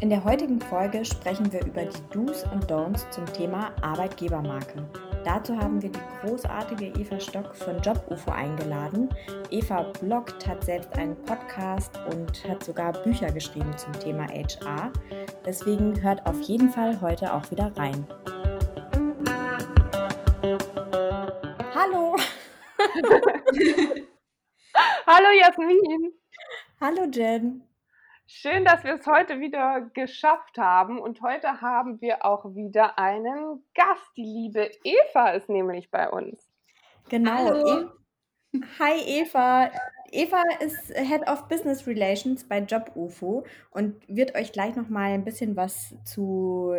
In der heutigen Folge sprechen wir über die Do's und Don'ts zum Thema Arbeitgebermarke. Dazu haben wir die großartige Eva Stock von JobUFO eingeladen. Eva bloggt, hat selbst einen Podcast und hat sogar Bücher geschrieben zum Thema HR. Deswegen hört auf jeden Fall heute auch wieder rein. Hallo Jasmin! Hallo Jen! Schön, dass wir es heute wieder geschafft haben. Und heute haben wir auch wieder einen Gast. Die liebe Eva ist nämlich bei uns. Genau. Hallo. Hi Eva. Eva ist Head of Business Relations bei JobUFO und wird euch gleich noch mal ein bisschen was zu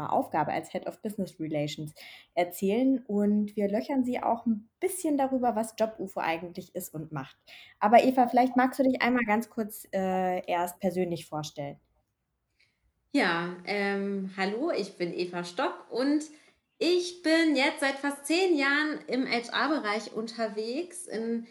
ihrer Aufgabe als Head of Business Relations erzählen und wir löchern sie auch ein bisschen darüber, was JobUFO eigentlich ist und macht. Aber Eva, vielleicht magst du dich einmal ganz kurz äh, erst persönlich vorstellen. Ja, ähm, hallo, ich bin Eva Stock und ich bin jetzt seit fast zehn Jahren im HR-Bereich unterwegs in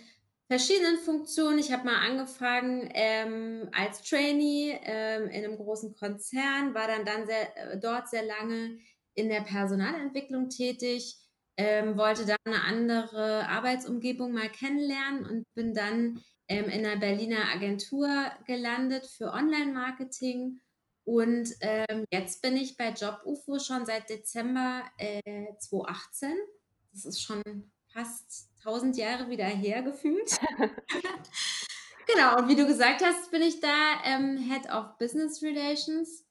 verschiedenen Funktionen. Ich habe mal angefangen ähm, als Trainee ähm, in einem großen Konzern, war dann, dann sehr, äh, dort sehr lange in der Personalentwicklung tätig, ähm, wollte dann eine andere Arbeitsumgebung mal kennenlernen und bin dann ähm, in einer Berliner Agentur gelandet für Online-Marketing und ähm, jetzt bin ich bei JobUFO schon seit Dezember äh, 2018. Das ist schon fast 1000 Jahre wieder her gefühlt. genau, und wie du gesagt hast, bin ich da ähm, Head of Business Relations.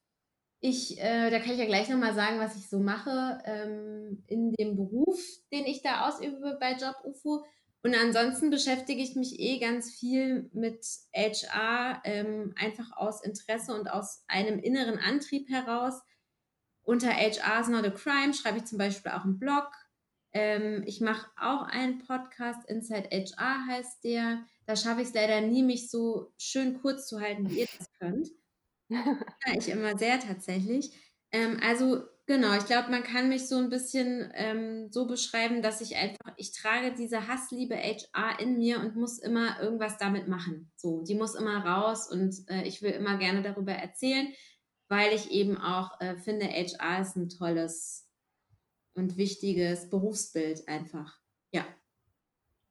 Ich, äh, da kann ich ja gleich nochmal sagen, was ich so mache ähm, in dem Beruf, den ich da ausübe bei JobUFO. Und ansonsten beschäftige ich mich eh ganz viel mit HR, ähm, einfach aus Interesse und aus einem inneren Antrieb heraus. Unter HR is not a crime schreibe ich zum Beispiel auch einen Blog. Ähm, ich mache auch einen Podcast, Inside HR heißt der. Da schaffe ich es leider nie, mich so schön kurz zu halten, wie ihr das könnt. ja, ich immer sehr tatsächlich. Ähm, also Genau, ich glaube, man kann mich so ein bisschen ähm, so beschreiben, dass ich einfach, ich trage diese Hassliebe HR in mir und muss immer irgendwas damit machen. So, die muss immer raus und äh, ich will immer gerne darüber erzählen, weil ich eben auch äh, finde, HR ist ein tolles und wichtiges Berufsbild einfach. Ja.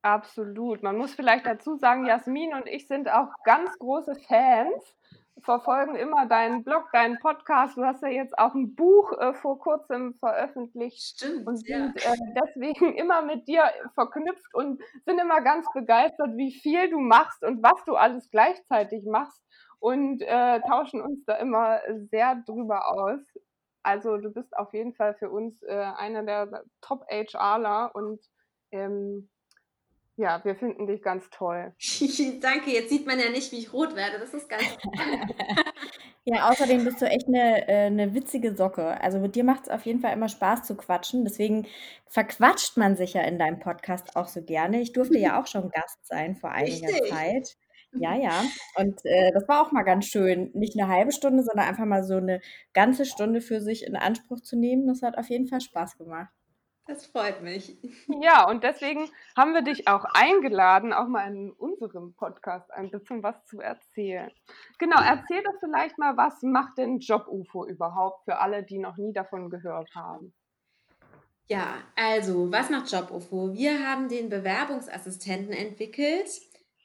Absolut. Man muss vielleicht dazu sagen, Jasmin und ich sind auch ganz große Fans verfolgen immer deinen Blog, deinen Podcast. Du hast ja jetzt auch ein Buch äh, vor kurzem veröffentlicht Stimmt, und sind ja. äh, deswegen immer mit dir verknüpft und sind immer ganz begeistert, wie viel du machst und was du alles gleichzeitig machst und äh, tauschen uns da immer sehr drüber aus. Also du bist auf jeden Fall für uns äh, einer der Top-HRler und ähm, ja, wir finden dich ganz toll. Danke, jetzt sieht man ja nicht, wie ich rot werde. Das ist ganz Ja, außerdem bist du echt eine, äh, 'ne witzige Socke. Also, mit dir macht es auf jeden Fall immer Spaß zu quatschen. Deswegen verquatscht man sich ja in deinem Podcast auch so gerne. Ich durfte ja auch schon Gast sein vor einiger Richtig. Zeit. Ja, ja. Und, äh, das war auch mal ganz schön, nicht eine halbe Stunde, sondern einfach mal so eine ganze Stunde für sich in Anspruch zu nehmen. Das hat auf jeden Fall Spaß gemacht. Das freut mich. Ja, und deswegen haben wir dich auch eingeladen, auch mal in unserem Podcast ein bisschen was zu erzählen. Genau, erzähl doch vielleicht mal, was macht denn Job-UFO überhaupt für alle, die noch nie davon gehört haben? Ja, also, was macht Job-UFO? Wir haben den Bewerbungsassistenten entwickelt.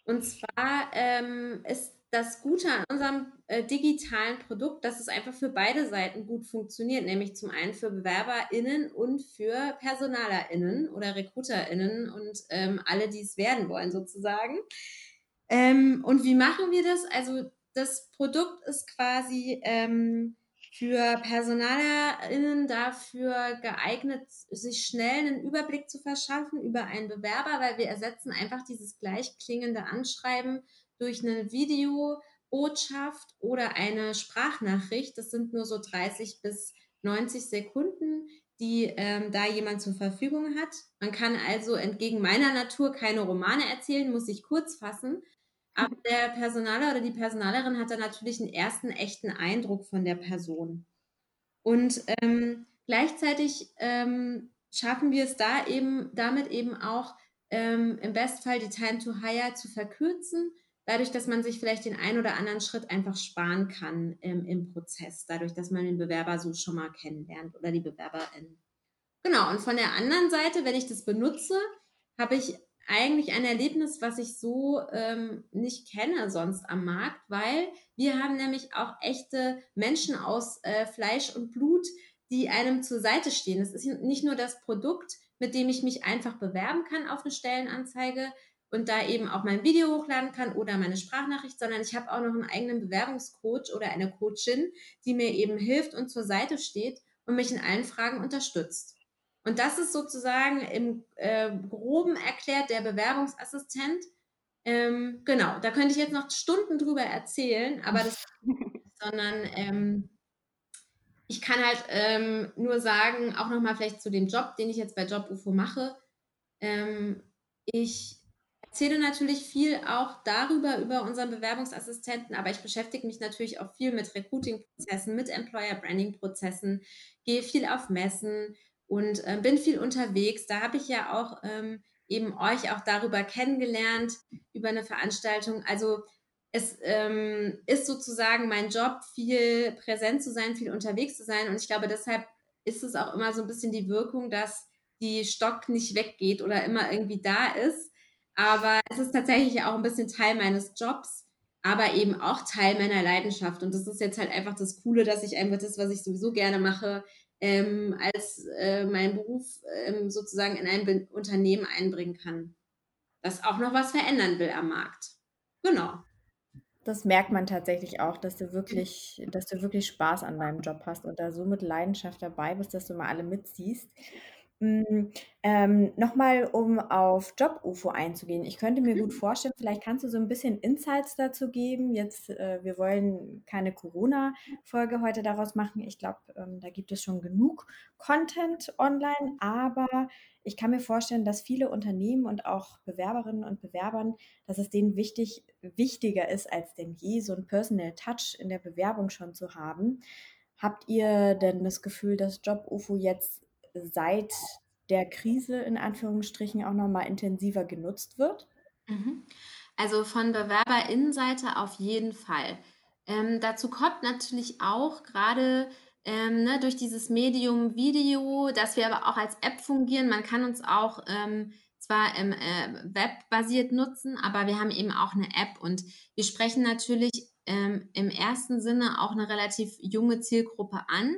Und zwar ähm, ist das Gute an unserem äh, digitalen Produkt, dass es einfach für beide Seiten gut funktioniert, nämlich zum einen für BewerberInnen und für PersonalerInnen oder RekruterInnen und ähm, alle, die es werden wollen, sozusagen. Ähm, und wie machen wir das? Also, das Produkt ist quasi ähm, für PersonalerInnen dafür geeignet, sich schnell einen Überblick zu verschaffen über einen Bewerber, weil wir ersetzen einfach dieses gleich klingende Anschreiben durch eine Videobotschaft oder eine Sprachnachricht. Das sind nur so 30 bis 90 Sekunden, die ähm, da jemand zur Verfügung hat. Man kann also entgegen meiner Natur keine Romane erzählen, muss sich kurz fassen. Aber der Personaler oder die Personalerin hat dann natürlich einen ersten echten Eindruck von der Person. Und ähm, gleichzeitig ähm, schaffen wir es da eben damit eben auch ähm, im Bestfall die Time to Hire zu verkürzen, dadurch, dass man sich vielleicht den einen oder anderen Schritt einfach sparen kann ähm, im Prozess, dadurch, dass man den Bewerber so schon mal kennenlernt oder die Bewerberin. Genau, und von der anderen Seite, wenn ich das benutze, habe ich eigentlich ein Erlebnis, was ich so ähm, nicht kenne sonst am Markt, weil wir haben nämlich auch echte Menschen aus äh, Fleisch und Blut, die einem zur Seite stehen. Es ist nicht nur das Produkt, mit dem ich mich einfach bewerben kann auf eine Stellenanzeige und da eben auch mein Video hochladen kann oder meine Sprachnachricht, sondern ich habe auch noch einen eigenen Bewerbungscoach oder eine Coachin, die mir eben hilft und zur Seite steht und mich in allen Fragen unterstützt. Und das ist sozusagen im äh, groben erklärt der Bewerbungsassistent. Ähm, genau, da könnte ich jetzt noch Stunden drüber erzählen, aber das, sondern ähm, ich kann halt ähm, nur sagen, auch nochmal vielleicht zu dem Job, den ich jetzt bei Job UFO mache. Ähm, ich erzähle natürlich viel auch darüber, über unseren Bewerbungsassistenten, aber ich beschäftige mich natürlich auch viel mit Recruiting-Prozessen, mit Employer-Branding-Prozessen, gehe viel auf Messen, und äh, bin viel unterwegs. Da habe ich ja auch ähm, eben euch auch darüber kennengelernt, über eine Veranstaltung. Also es ähm, ist sozusagen mein Job, viel präsent zu sein, viel unterwegs zu sein. Und ich glaube, deshalb ist es auch immer so ein bisschen die Wirkung, dass die Stock nicht weggeht oder immer irgendwie da ist. Aber es ist tatsächlich auch ein bisschen Teil meines Jobs, aber eben auch Teil meiner Leidenschaft. Und das ist jetzt halt einfach das Coole, dass ich einfach das, was ich sowieso gerne mache, ähm, als äh, meinen Beruf ähm, sozusagen in ein Be Unternehmen einbringen kann, das auch noch was verändern will am Markt. Genau. Das merkt man tatsächlich auch, dass du wirklich, dass du wirklich Spaß an deinem Job hast und da so mit Leidenschaft dabei bist, dass du mal alle mitziehst. Hm, ähm, nochmal, um auf Job-UFO einzugehen. Ich könnte mir gut mhm. vorstellen, vielleicht kannst du so ein bisschen Insights dazu geben. Jetzt, äh, wir wollen keine Corona-Folge heute daraus machen. Ich glaube, ähm, da gibt es schon genug Content online, aber ich kann mir vorstellen, dass viele Unternehmen und auch Bewerberinnen und Bewerbern, dass es denen wichtig, wichtiger ist als denn je, so ein Personal Touch in der Bewerbung schon zu haben. Habt ihr denn das Gefühl, dass Job-UFO jetzt seit der Krise in Anführungsstrichen auch nochmal intensiver genutzt wird? Mhm. Also von Bewerberinnenseite auf jeden Fall. Ähm, dazu kommt natürlich auch gerade ähm, ne, durch dieses Medium Video, dass wir aber auch als App fungieren. Man kann uns auch ähm, zwar im äh, Web nutzen, aber wir haben eben auch eine App und wir sprechen natürlich ähm, im ersten Sinne auch eine relativ junge Zielgruppe an.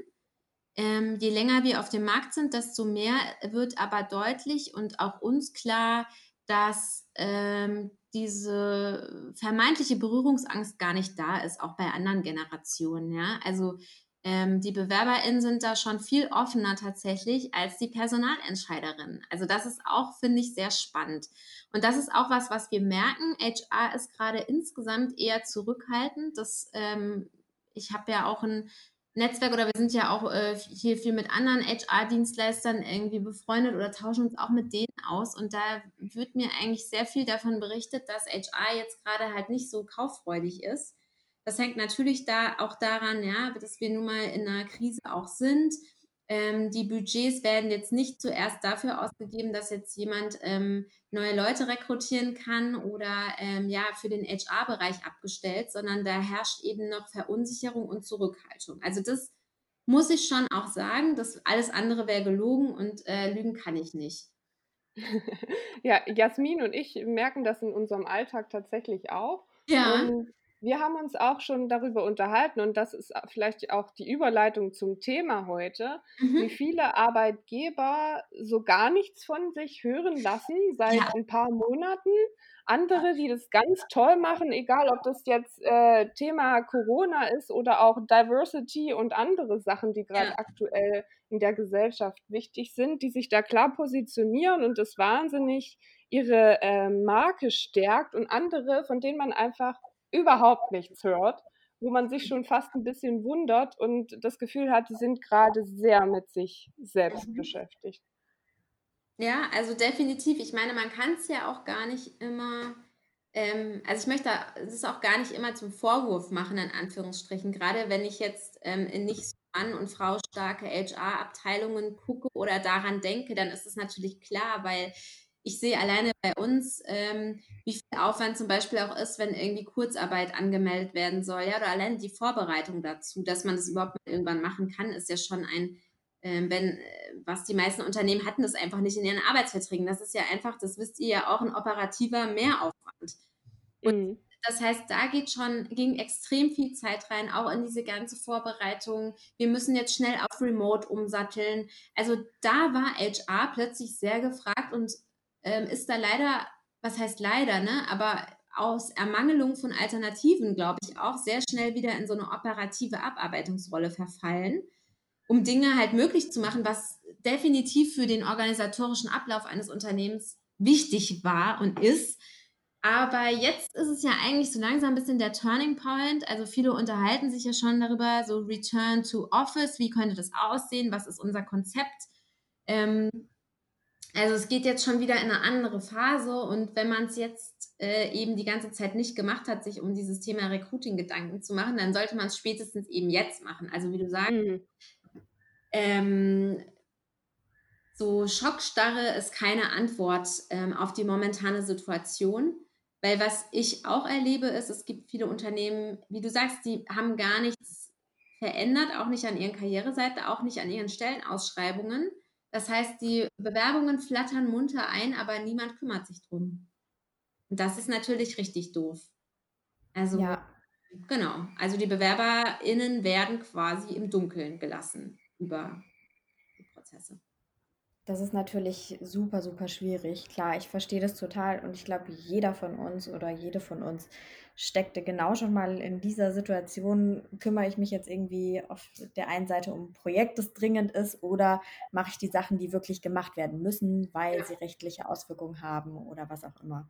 Ähm, je länger wir auf dem Markt sind, desto mehr wird aber deutlich und auch uns klar, dass ähm, diese vermeintliche Berührungsangst gar nicht da ist, auch bei anderen Generationen. Ja? Also ähm, die BewerberInnen sind da schon viel offener tatsächlich als die Personalentscheiderinnen. Also das ist auch, finde ich, sehr spannend. Und das ist auch was, was wir merken. HR ist gerade insgesamt eher zurückhaltend. Das, ähm, ich habe ja auch ein Netzwerk oder wir sind ja auch äh, hier viel mit anderen HR-Dienstleistern irgendwie befreundet oder tauschen uns auch mit denen aus. Und da wird mir eigentlich sehr viel davon berichtet, dass HR jetzt gerade halt nicht so kauffreudig ist. Das hängt natürlich da auch daran, ja, dass wir nun mal in einer Krise auch sind ähm, die Budgets werden jetzt nicht zuerst dafür ausgegeben, dass jetzt jemand ähm, neue Leute rekrutieren kann oder ähm, ja für den HR-Bereich abgestellt, sondern da herrscht eben noch Verunsicherung und Zurückhaltung. Also das muss ich schon auch sagen, dass alles andere wäre gelogen und äh, lügen kann ich nicht. ja, Jasmin und ich merken das in unserem Alltag tatsächlich auch. Ja. Und wir haben uns auch schon darüber unterhalten und das ist vielleicht auch die Überleitung zum Thema heute, mhm. wie viele Arbeitgeber so gar nichts von sich hören lassen seit ja. ein paar Monaten. Andere, die das ganz toll machen, egal ob das jetzt äh, Thema Corona ist oder auch Diversity und andere Sachen, die gerade ja. aktuell in der Gesellschaft wichtig sind, die sich da klar positionieren und das wahnsinnig ihre äh, Marke stärkt und andere, von denen man einfach überhaupt nichts hört, wo man sich schon fast ein bisschen wundert und das Gefühl hat, die sind gerade sehr mit sich selbst mhm. beschäftigt. Ja, also definitiv. Ich meine, man kann es ja auch gar nicht immer, ähm, also ich möchte es auch gar nicht immer zum Vorwurf machen, in Anführungsstrichen. Gerade wenn ich jetzt ähm, in nicht so Mann- und Frau starke HR-Abteilungen gucke oder daran denke, dann ist es natürlich klar, weil ich sehe alleine bei uns, ähm, wie viel Aufwand zum Beispiel auch ist, wenn irgendwie Kurzarbeit angemeldet werden soll, ja, oder allein die Vorbereitung dazu, dass man das überhaupt mal irgendwann machen kann, ist ja schon ein, ähm, wenn, äh, was die meisten Unternehmen hatten das einfach nicht in ihren Arbeitsverträgen. Das ist ja einfach, das wisst ihr ja auch, ein operativer Mehraufwand. Und mhm. das heißt, da geht schon, ging extrem viel Zeit rein, auch in diese ganze Vorbereitung. Wir müssen jetzt schnell auf Remote umsatteln. Also da war HR plötzlich sehr gefragt und ähm, ist da leider, was heißt leider, ne? Aber aus Ermangelung von Alternativen, glaube ich, auch sehr schnell wieder in so eine operative Abarbeitungsrolle verfallen, um Dinge halt möglich zu machen, was definitiv für den organisatorischen Ablauf eines Unternehmens wichtig war und ist. Aber jetzt ist es ja eigentlich so langsam ein bisschen der Turning Point. Also viele unterhalten sich ja schon darüber, so Return to Office, wie könnte das aussehen, was ist unser Konzept. Ähm, also es geht jetzt schon wieder in eine andere Phase und wenn man es jetzt äh, eben die ganze Zeit nicht gemacht hat, sich um dieses Thema Recruiting Gedanken zu machen, dann sollte man es spätestens eben jetzt machen. Also wie du sagst, mhm. ähm, so Schockstarre ist keine Antwort ähm, auf die momentane Situation. Weil was ich auch erlebe, ist, es gibt viele Unternehmen, wie du sagst, die haben gar nichts verändert, auch nicht an ihren Karriereseite, auch nicht an ihren Stellenausschreibungen das heißt, die Bewerbungen flattern munter ein, aber niemand kümmert sich drum. Und das ist natürlich richtig doof. Also, ja. genau. Also die BewerberInnen werden quasi im Dunkeln gelassen über die Prozesse. Das ist natürlich super, super schwierig. Klar, ich verstehe das total und ich glaube, jeder von uns oder jede von uns steckte genau schon mal in dieser Situation, kümmere ich mich jetzt irgendwie auf der einen Seite um ein Projekt, das dringend ist, oder mache ich die Sachen, die wirklich gemacht werden müssen, weil sie rechtliche Auswirkungen haben oder was auch immer.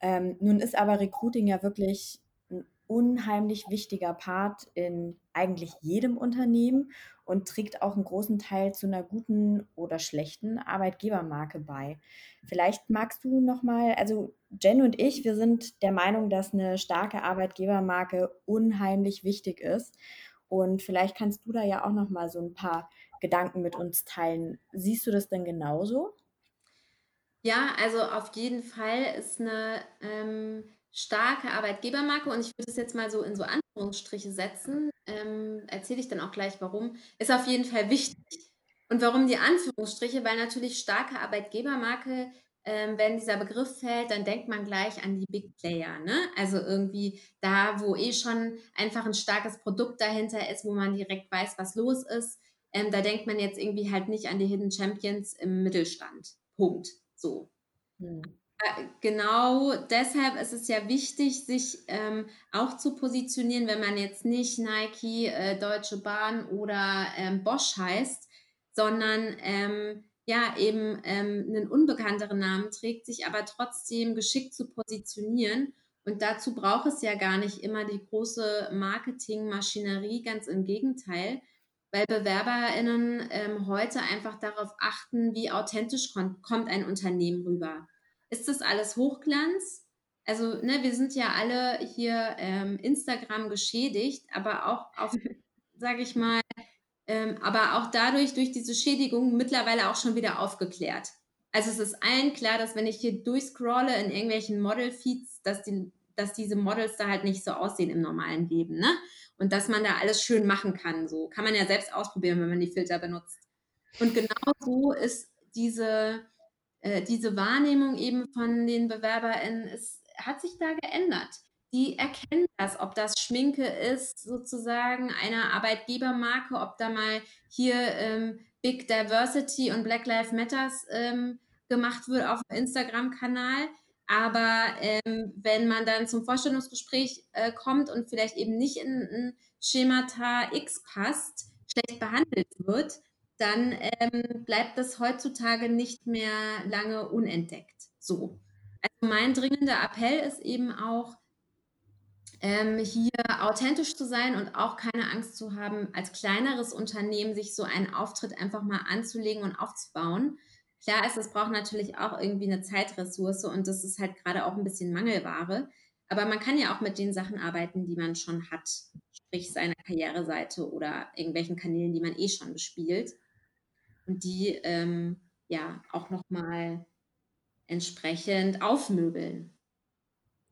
Ähm, nun ist aber Recruiting ja wirklich unheimlich wichtiger Part in eigentlich jedem Unternehmen und trägt auch einen großen Teil zu einer guten oder schlechten Arbeitgebermarke bei. Vielleicht magst du noch mal, also Jen und ich, wir sind der Meinung, dass eine starke Arbeitgebermarke unheimlich wichtig ist und vielleicht kannst du da ja auch noch mal so ein paar Gedanken mit uns teilen. Siehst du das denn genauso? Ja, also auf jeden Fall ist eine ähm, starke Arbeitgebermarke und ich würde es jetzt mal so in so Anführungsstriche setzen, ähm, erzähle ich dann auch gleich warum, ist auf jeden Fall wichtig. Und warum die Anführungsstriche? Weil natürlich starke Arbeitgebermarke, ähm, wenn dieser Begriff fällt, dann denkt man gleich an die Big Player. Ne? Also irgendwie da, wo eh schon einfach ein starkes Produkt dahinter ist, wo man direkt weiß, was los ist. Ähm, da denkt man jetzt irgendwie halt nicht an die Hidden Champions im Mittelstand. Punkt. So. Hm. Äh, genau deshalb ist es ja wichtig, sich ähm, auch zu positionieren, wenn man jetzt nicht Nike, äh, Deutsche Bahn oder ähm, Bosch heißt, sondern ähm, ja eben ähm, einen unbekannteren Namen trägt, sich aber trotzdem geschickt zu positionieren. Und dazu braucht es ja gar nicht immer die große Marketingmaschinerie, ganz im Gegenteil, weil BewerberInnen ähm, heute einfach darauf achten, wie authentisch kommt ein Unternehmen rüber ist das alles Hochglanz? Also, ne, wir sind ja alle hier ähm, Instagram geschädigt, aber auch auf, sage ich mal, ähm, aber auch dadurch, durch diese Schädigung mittlerweile auch schon wieder aufgeklärt. Also es ist allen klar, dass wenn ich hier durchscrolle in irgendwelchen Model-Feeds, dass, die, dass diese Models da halt nicht so aussehen im normalen Leben, ne? Und dass man da alles schön machen kann. So kann man ja selbst ausprobieren, wenn man die Filter benutzt. Und genau so ist diese, äh, diese Wahrnehmung eben von den BewerberInnen ist, hat sich da geändert. Die erkennen das, ob das Schminke ist, sozusagen einer Arbeitgebermarke, ob da mal hier ähm, Big Diversity und Black Lives Matters ähm, gemacht wird auf dem Instagram-Kanal. Aber ähm, wenn man dann zum Vorstellungsgespräch äh, kommt und vielleicht eben nicht in ein Schemata X passt, schlecht behandelt wird, dann ähm, bleibt das heutzutage nicht mehr lange unentdeckt. So. Also mein dringender Appell ist eben auch, ähm, hier authentisch zu sein und auch keine Angst zu haben, als kleineres Unternehmen sich so einen Auftritt einfach mal anzulegen und aufzubauen. Klar ist, es braucht natürlich auch irgendwie eine Zeitressource und das ist halt gerade auch ein bisschen Mangelware. Aber man kann ja auch mit den Sachen arbeiten, die man schon hat, sprich seiner Karriereseite oder irgendwelchen Kanälen, die man eh schon bespielt und die ähm, ja auch nochmal entsprechend aufmöbeln.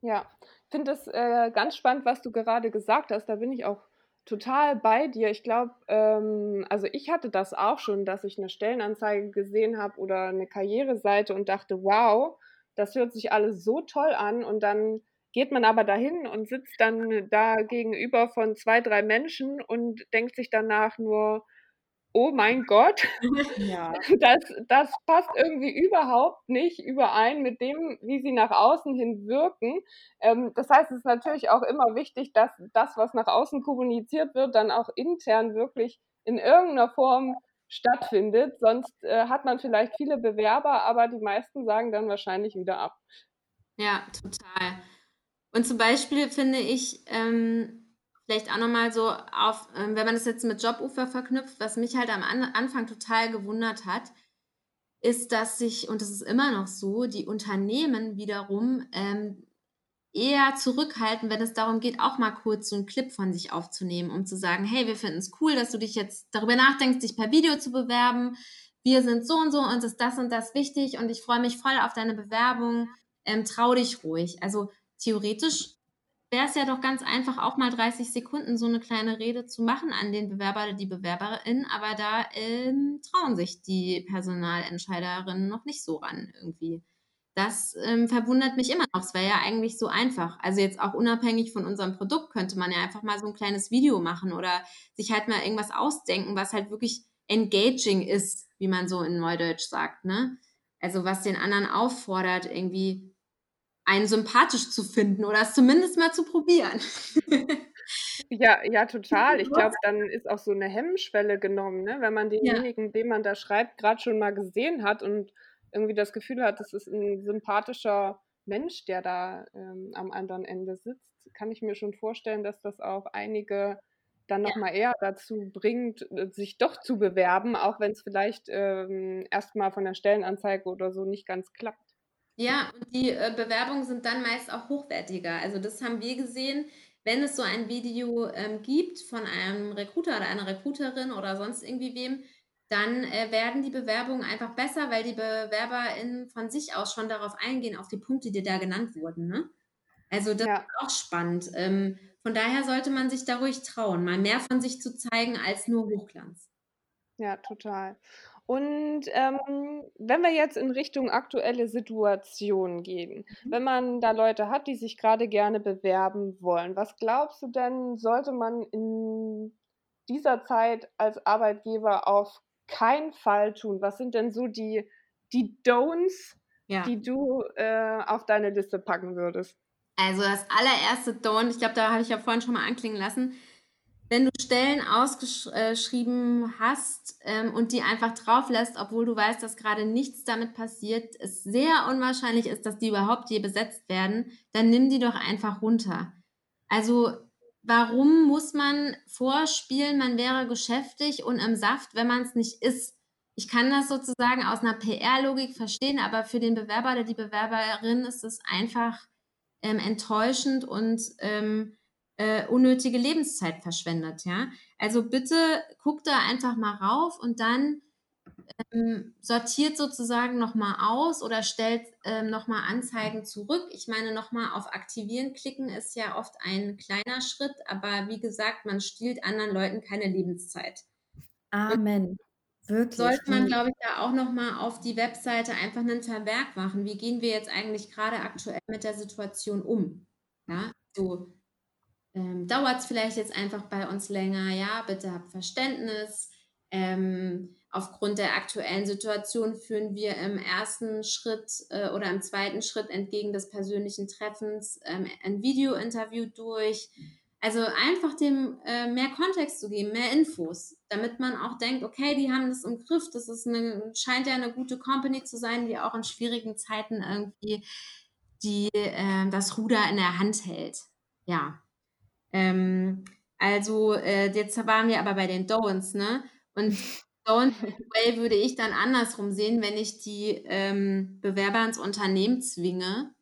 Ja, ich finde das äh, ganz spannend, was du gerade gesagt hast. Da bin ich auch total bei dir. Ich glaube, ähm, also ich hatte das auch schon, dass ich eine Stellenanzeige gesehen habe oder eine Karriereseite und dachte, wow, das hört sich alles so toll an. Und dann geht man aber dahin und sitzt dann da gegenüber von zwei, drei Menschen und denkt sich danach nur, oh mein Gott, ja. das, das passt irgendwie überhaupt nicht überein mit dem, wie sie nach außen hin wirken. Ähm, das heißt, es ist natürlich auch immer wichtig, dass das, was nach außen kommuniziert wird, dann auch intern wirklich in irgendeiner Form stattfindet. Sonst äh, hat man vielleicht viele Bewerber, aber die meisten sagen dann wahrscheinlich wieder ab. Ja, total. Und zum Beispiel finde ich, ähm, vielleicht auch nochmal so auf, ähm, wenn man das jetzt mit Jobufer verknüpft, was mich halt am An Anfang total gewundert hat, ist, dass sich, und das ist immer noch so, die Unternehmen wiederum ähm, eher zurückhalten, wenn es darum geht, auch mal kurz so einen Clip von sich aufzunehmen, um zu sagen, hey, wir finden es cool, dass du dich jetzt darüber nachdenkst, dich per Video zu bewerben. Wir sind so und so und ist das und das wichtig und ich freue mich voll auf deine Bewerbung. Ähm, trau dich ruhig. Also theoretisch wäre es ja doch ganz einfach, auch mal 30 Sekunden so eine kleine Rede zu machen an den Bewerber oder die Bewerberin, aber da ähm, trauen sich die Personalentscheiderinnen noch nicht so ran irgendwie. Das ähm, verwundert mich immer noch. Es wäre ja eigentlich so einfach. Also jetzt auch unabhängig von unserem Produkt könnte man ja einfach mal so ein kleines Video machen oder sich halt mal irgendwas ausdenken, was halt wirklich engaging ist, wie man so in Neudeutsch sagt, ne? Also was den anderen auffordert, irgendwie einen sympathisch zu finden oder es zumindest mal zu probieren. Ja, ja, total. Ich glaube, dann ist auch so eine Hemmschwelle genommen, ne? wenn man denjenigen, ja. den man da schreibt, gerade schon mal gesehen hat und irgendwie das Gefühl hat, das ist ein sympathischer Mensch, der da ähm, am anderen Ende sitzt, kann ich mir schon vorstellen, dass das auch einige dann nochmal ja. eher dazu bringt, äh, sich doch zu bewerben, auch wenn es vielleicht ähm, erstmal von der Stellenanzeige oder so nicht ganz klappt. Ja, und die äh, Bewerbungen sind dann meist auch hochwertiger. Also das haben wir gesehen, wenn es so ein Video ähm, gibt von einem Recruiter oder einer Recruiterin oder sonst irgendwie wem, dann äh, werden die Bewerbungen einfach besser, weil die BewerberInnen von sich aus schon darauf eingehen, auf die Punkte, die da genannt wurden. Ne? Also das ja. ist auch spannend. Ähm, von daher sollte man sich da ruhig trauen, mal mehr von sich zu zeigen als nur Hochglanz. Ja, total. Und ähm, wenn wir jetzt in Richtung aktuelle Situation gehen, mhm. wenn man da Leute hat, die sich gerade gerne bewerben wollen, was glaubst du denn, sollte man in dieser Zeit als Arbeitgeber auf keinen Fall tun? Was sind denn so die, die Don'ts, ja. die du äh, auf deine Liste packen würdest? Also das allererste Don't, ich glaube, da habe ich ja vorhin schon mal anklingen lassen, wenn du Stellen ausgeschrieben hast ähm, und die einfach drauf lässt, obwohl du weißt, dass gerade nichts damit passiert, es sehr unwahrscheinlich ist, dass die überhaupt je besetzt werden, dann nimm die doch einfach runter. Also warum muss man vorspielen, man wäre geschäftig und im Saft, wenn man es nicht ist? Ich kann das sozusagen aus einer PR-Logik verstehen, aber für den Bewerber oder die Bewerberin ist es einfach ähm, enttäuschend und ähm, äh, unnötige Lebenszeit verschwendet, ja. Also bitte guckt da einfach mal rauf und dann ähm, sortiert sozusagen nochmal aus oder stellt ähm, nochmal Anzeigen zurück. Ich meine, nochmal auf Aktivieren klicken ist ja oft ein kleiner Schritt, aber wie gesagt, man stiehlt anderen Leuten keine Lebenszeit. Amen. Und Wirklich. Sollte man, glaube ich, da auch nochmal auf die Webseite einfach einen Vermerk machen. Wie gehen wir jetzt eigentlich gerade aktuell mit der Situation um? Ja, so ähm, dauert es vielleicht jetzt einfach bei uns länger, ja, bitte habt Verständnis. Ähm, aufgrund der aktuellen Situation führen wir im ersten Schritt äh, oder im zweiten Schritt entgegen des persönlichen Treffens ähm, ein Video-Interview durch. Also einfach dem äh, mehr Kontext zu geben, mehr Infos, damit man auch denkt, okay, die haben das im Griff, das ist eine, scheint ja eine gute Company zu sein, die auch in schwierigen Zeiten irgendwie die, äh, das Ruder in der Hand hält. Ja, ähm, also äh, jetzt waren wir aber bei den Don'ts, ne? Und Don't way würde ich dann andersrum sehen, wenn ich die ähm, Bewerber ins Unternehmen zwinge,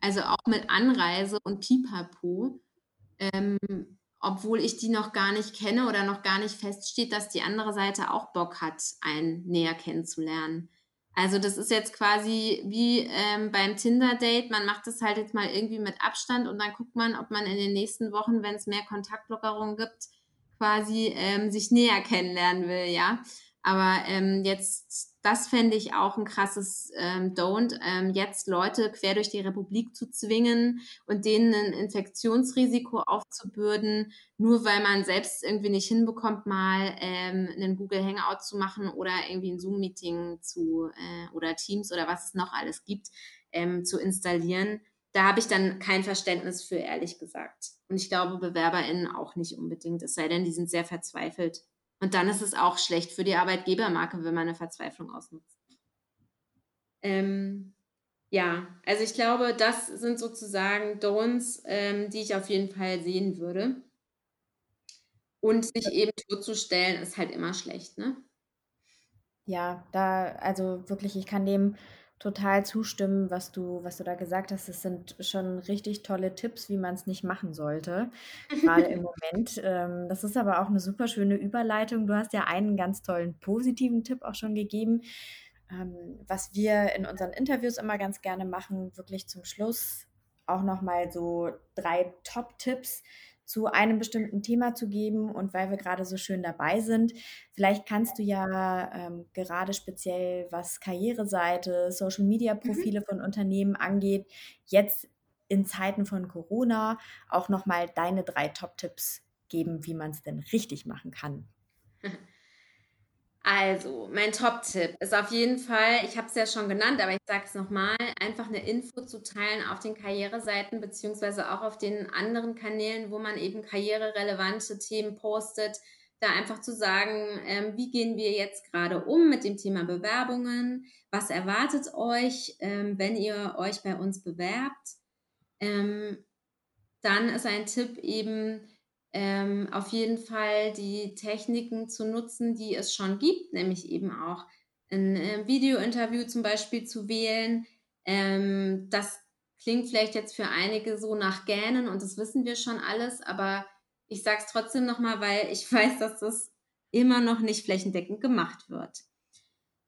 also auch mit Anreise und Pipapo, ähm, obwohl ich die noch gar nicht kenne oder noch gar nicht feststeht, dass die andere Seite auch Bock hat, einen näher kennenzulernen. Also das ist jetzt quasi wie ähm, beim Tinder-Date. Man macht das halt jetzt mal irgendwie mit Abstand und dann guckt man, ob man in den nächsten Wochen, wenn es mehr Kontaktlockerungen gibt, quasi ähm, sich näher kennenlernen will, ja. Aber ähm, jetzt, das fände ich auch ein krasses ähm, Don't, ähm, jetzt Leute quer durch die Republik zu zwingen und denen ein Infektionsrisiko aufzubürden, nur weil man selbst irgendwie nicht hinbekommt, mal ähm, einen Google Hangout zu machen oder irgendwie ein Zoom-Meeting zu äh, oder Teams oder was es noch alles gibt, ähm, zu installieren. Da habe ich dann kein Verständnis für, ehrlich gesagt. Und ich glaube, BewerberInnen auch nicht unbedingt, es sei denn, die sind sehr verzweifelt und dann ist es auch schlecht für die Arbeitgebermarke, wenn man eine Verzweiflung ausnutzt. Ähm, ja, also ich glaube, das sind sozusagen Don'ts, ähm, die ich auf jeden Fall sehen würde. Und sich eben totzustellen, ist halt immer schlecht, ne? Ja, da, also wirklich, ich kann dem total zustimmen, was du, was du da gesagt hast. Es sind schon richtig tolle Tipps, wie man es nicht machen sollte, gerade im Moment. Ähm, das ist aber auch eine super schöne Überleitung. Du hast ja einen ganz tollen positiven Tipp auch schon gegeben, ähm, was wir in unseren Interviews immer ganz gerne machen, wirklich zum Schluss auch nochmal so drei Top-Tipps, zu einem bestimmten Thema zu geben. Und weil wir gerade so schön dabei sind, vielleicht kannst du ja ähm, gerade speziell, was Karriereseite, Social-Media-Profile mhm. von Unternehmen angeht, jetzt in Zeiten von Corona auch nochmal deine drei Top-Tipps geben, wie man es denn richtig machen kann. Also, mein Top-Tipp ist auf jeden Fall, ich habe es ja schon genannt, aber ich sage es nochmal, einfach eine Info zu teilen auf den Karriereseiten beziehungsweise auch auf den anderen Kanälen, wo man eben karriererelevante Themen postet, da einfach zu sagen, ähm, wie gehen wir jetzt gerade um mit dem Thema Bewerbungen, was erwartet euch, ähm, wenn ihr euch bei uns bewerbt. Ähm, dann ist ein Tipp eben, ähm, auf jeden Fall die Techniken zu nutzen, die es schon gibt, nämlich eben auch ein äh, Video-Interview zum Beispiel zu wählen. Ähm, das klingt vielleicht jetzt für einige so nach Gähnen und das wissen wir schon alles, aber ich sage es trotzdem nochmal, weil ich weiß, dass das immer noch nicht flächendeckend gemacht wird.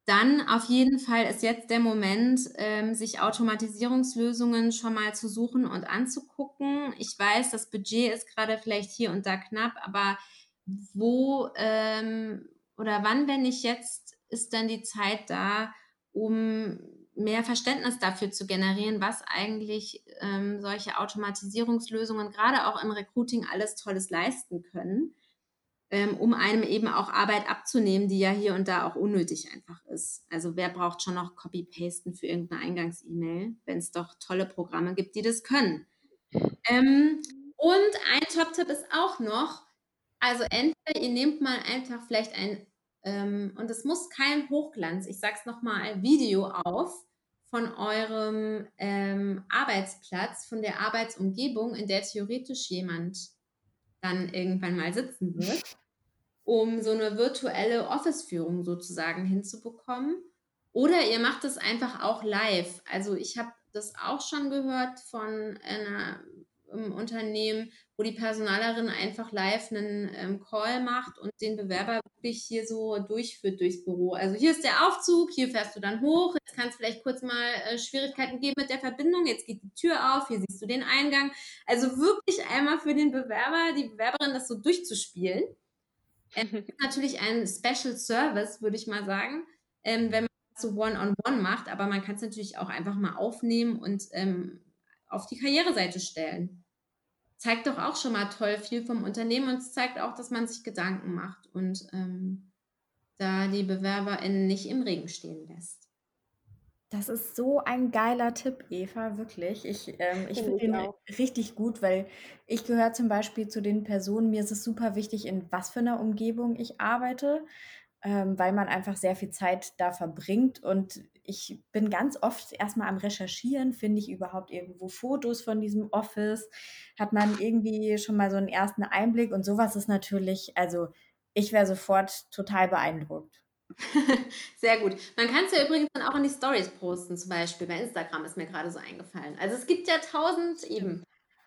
Dann auf jeden Fall ist jetzt der Moment, ähm, sich Automatisierungslösungen schon mal zu suchen und anzugucken. Ich weiß, das Budget ist gerade vielleicht hier und da knapp, aber wo ähm, oder wann, wenn nicht jetzt, ist dann die Zeit da, um mehr Verständnis dafür zu generieren, was eigentlich ähm, solche Automatisierungslösungen gerade auch im Recruiting alles Tolles leisten können ähm, um einem eben auch Arbeit abzunehmen, die ja hier und da auch unnötig einfach ist. Also wer braucht schon noch Copy-Pasten für irgendeine Eingangs-E-Mail, wenn es doch tolle Programme gibt, die das können. Ähm, und ein Top-Tipp ist auch noch, also entweder ihr nehmt mal einfach vielleicht ein, ähm, und es muss kein Hochglanz, ich sag's nochmal, Video auf von eurem ähm, Arbeitsplatz, von der Arbeitsumgebung, in der theoretisch jemand dann irgendwann mal sitzen wird um so eine virtuelle Office-Führung sozusagen hinzubekommen. Oder ihr macht es einfach auch live. Also ich habe das auch schon gehört von einer einem Unternehmen, wo die Personalerin einfach live einen ähm, Call macht und den Bewerber wirklich hier so durchführt durchs Büro. Also hier ist der Aufzug, hier fährst du dann hoch, jetzt kann es vielleicht kurz mal äh, Schwierigkeiten geben mit der Verbindung, jetzt geht die Tür auf, hier siehst du den Eingang. Also wirklich einmal für den Bewerber, die Bewerberin das so durchzuspielen. Es ist natürlich ein Special Service, würde ich mal sagen, ähm, wenn man das so One-on-One -on -one macht, aber man kann es natürlich auch einfach mal aufnehmen und ähm, auf die Karriereseite stellen. Zeigt doch auch schon mal toll viel vom Unternehmen und es zeigt auch, dass man sich Gedanken macht und ähm, da die BewerberInnen nicht im Regen stehen lässt. Das ist so ein geiler Tipp, Eva, wirklich. Ich, ähm, ich finde den auch. richtig gut, weil ich gehöre zum Beispiel zu den Personen, mir ist es super wichtig, in was für einer Umgebung ich arbeite, ähm, weil man einfach sehr viel Zeit da verbringt. Und ich bin ganz oft erstmal am Recherchieren, finde ich überhaupt irgendwo Fotos von diesem Office, hat man irgendwie schon mal so einen ersten Einblick und sowas ist natürlich, also ich wäre sofort total beeindruckt. Sehr gut. Man kann es ja übrigens dann auch in die Stories posten, zum Beispiel bei Instagram ist mir gerade so eingefallen. Also es gibt ja tausend eben.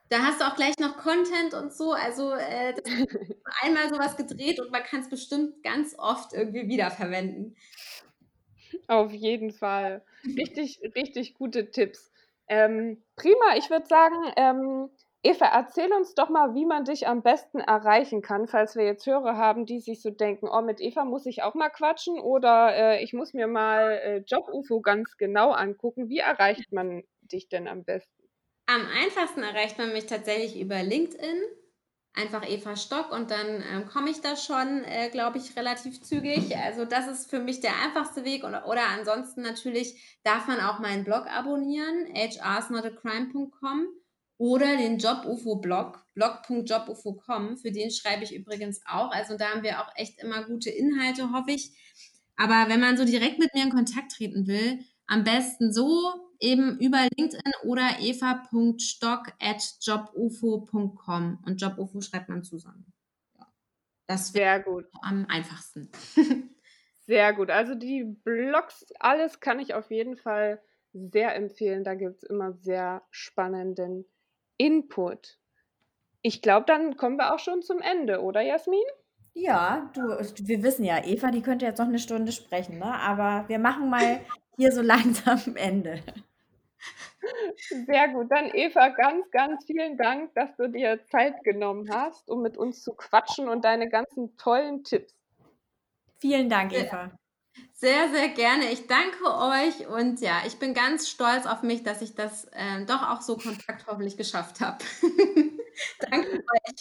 Da hast du auch gleich noch Content und so. Also äh, einmal sowas gedreht und man kann es bestimmt ganz oft irgendwie wiederverwenden. Auf jeden Fall. Richtig, richtig gute Tipps. Ähm, prima, ich würde sagen, ähm, Eva, erzähl uns doch mal, wie man dich am besten erreichen kann, falls wir jetzt Hörer haben, die sich so denken, oh, mit Eva muss ich auch mal quatschen oder äh, ich muss mir mal äh, Job-UFO ganz genau angucken. Wie erreicht man dich denn am besten? Am einfachsten erreicht man mich tatsächlich über LinkedIn. Einfach Eva Stock und dann ähm, komme ich da schon, äh, glaube ich, relativ zügig. Also das ist für mich der einfachste Weg. Oder, oder ansonsten natürlich darf man auch meinen Blog abonnieren, hrsnotacrime.com oder den Job-UFO-Blog, blog.jobufo.com, für den schreibe ich übrigens auch. Also da haben wir auch echt immer gute Inhalte, hoffe ich. Aber wenn man so direkt mit mir in Kontakt treten will, am besten so eben über LinkedIn oder eva.stock at jobufo.com. Und Jobufo schreibt man zusammen. Ja. Das wäre gut. Am einfachsten. Sehr gut. Also die Blogs, alles kann ich auf jeden Fall sehr empfehlen. Da gibt es immer sehr spannenden Input. Ich glaube, dann kommen wir auch schon zum Ende, oder Jasmin? Ja, du, wir wissen ja, Eva, die könnte jetzt noch eine Stunde sprechen, ne? aber wir machen mal hier so langsam Ende. Sehr gut. Dann Eva, ganz, ganz vielen Dank, dass du dir Zeit genommen hast, um mit uns zu quatschen und deine ganzen tollen Tipps. Vielen Dank, Eva. Sehr, sehr gerne. Ich danke euch und ja, ich bin ganz stolz auf mich, dass ich das äh, doch auch so kompakt hoffentlich geschafft habe. danke euch.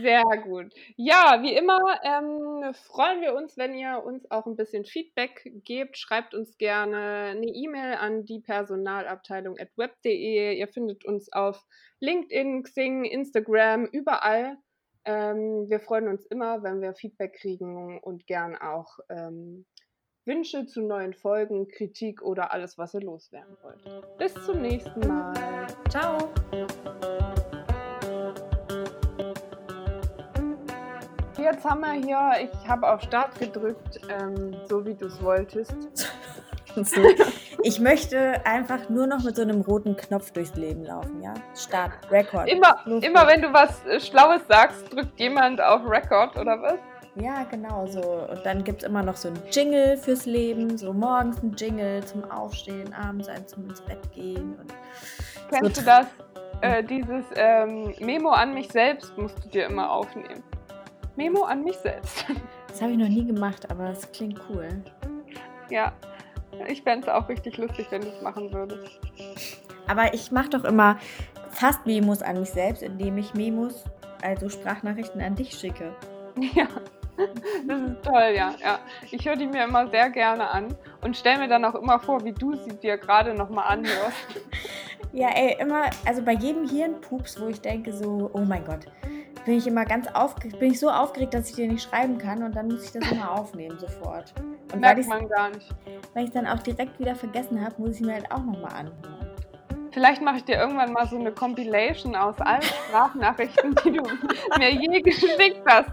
Sehr gut. Ja, wie immer ähm, freuen wir uns, wenn ihr uns auch ein bisschen Feedback gebt. Schreibt uns gerne eine E-Mail an die Personalabteilung at web.de. Ihr findet uns auf LinkedIn, Xing, Instagram, überall. Ähm, wir freuen uns immer, wenn wir Feedback kriegen und gern auch ähm, Wünsche zu neuen Folgen, Kritik oder alles, was ihr loswerden wollt. Bis zum nächsten Mal. Ciao. Jetzt haben wir hier, ich habe auf Start gedrückt, ähm, so wie du es wolltest. Ich möchte einfach nur noch mit so einem roten Knopf durchs Leben laufen, ja? Start, Record. Immer, immer wenn du was äh, Schlaues sagst, drückt jemand auf Record oder was? Ja, genau so. Und dann gibt es immer noch so ein Jingle fürs Leben, so morgens ein Jingle zum Aufstehen, abends ein zum ins Bett gehen. Und Kennst so du das? Äh, dieses ähm, Memo an mich selbst musst du dir immer aufnehmen. Memo an mich selbst. Das habe ich noch nie gemacht, aber es klingt cool. Ja, ich fände es auch richtig lustig, wenn du es machen würdest. Aber ich mache doch immer fast Memos an mich selbst, indem ich Memos, also Sprachnachrichten an dich schicke. Ja, das ist toll, ja. ja. Ich höre die mir immer sehr gerne an und stelle mir dann auch immer vor, wie du sie dir gerade nochmal anhörst. Ja, ey, immer, also bei jedem Hirnpups, wo ich denke so, oh mein Gott, bin ich immer ganz aufgeregt, bin ich so aufgeregt, dass ich dir nicht schreiben kann und dann muss ich das immer aufnehmen sofort. Und Merkt man gar nicht. Weil ich dann auch direkt wieder vergessen habe, muss ich mir halt auch nochmal anhören. Vielleicht mache ich dir irgendwann mal so eine Compilation aus allen Sprachnachrichten, die du mir je geschickt hast.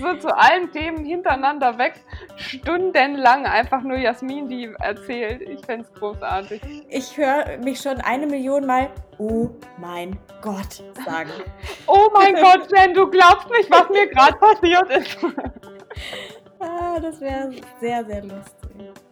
So zu allen Themen hintereinander weg, stundenlang einfach nur Jasmin, die erzählt. Ich fände es großartig. Ich höre mich schon eine Million Mal, oh mein Gott, sagen. oh mein Gott, Jen, du glaubst nicht, was mir gerade passiert ist. ah, das wäre sehr, sehr lustig.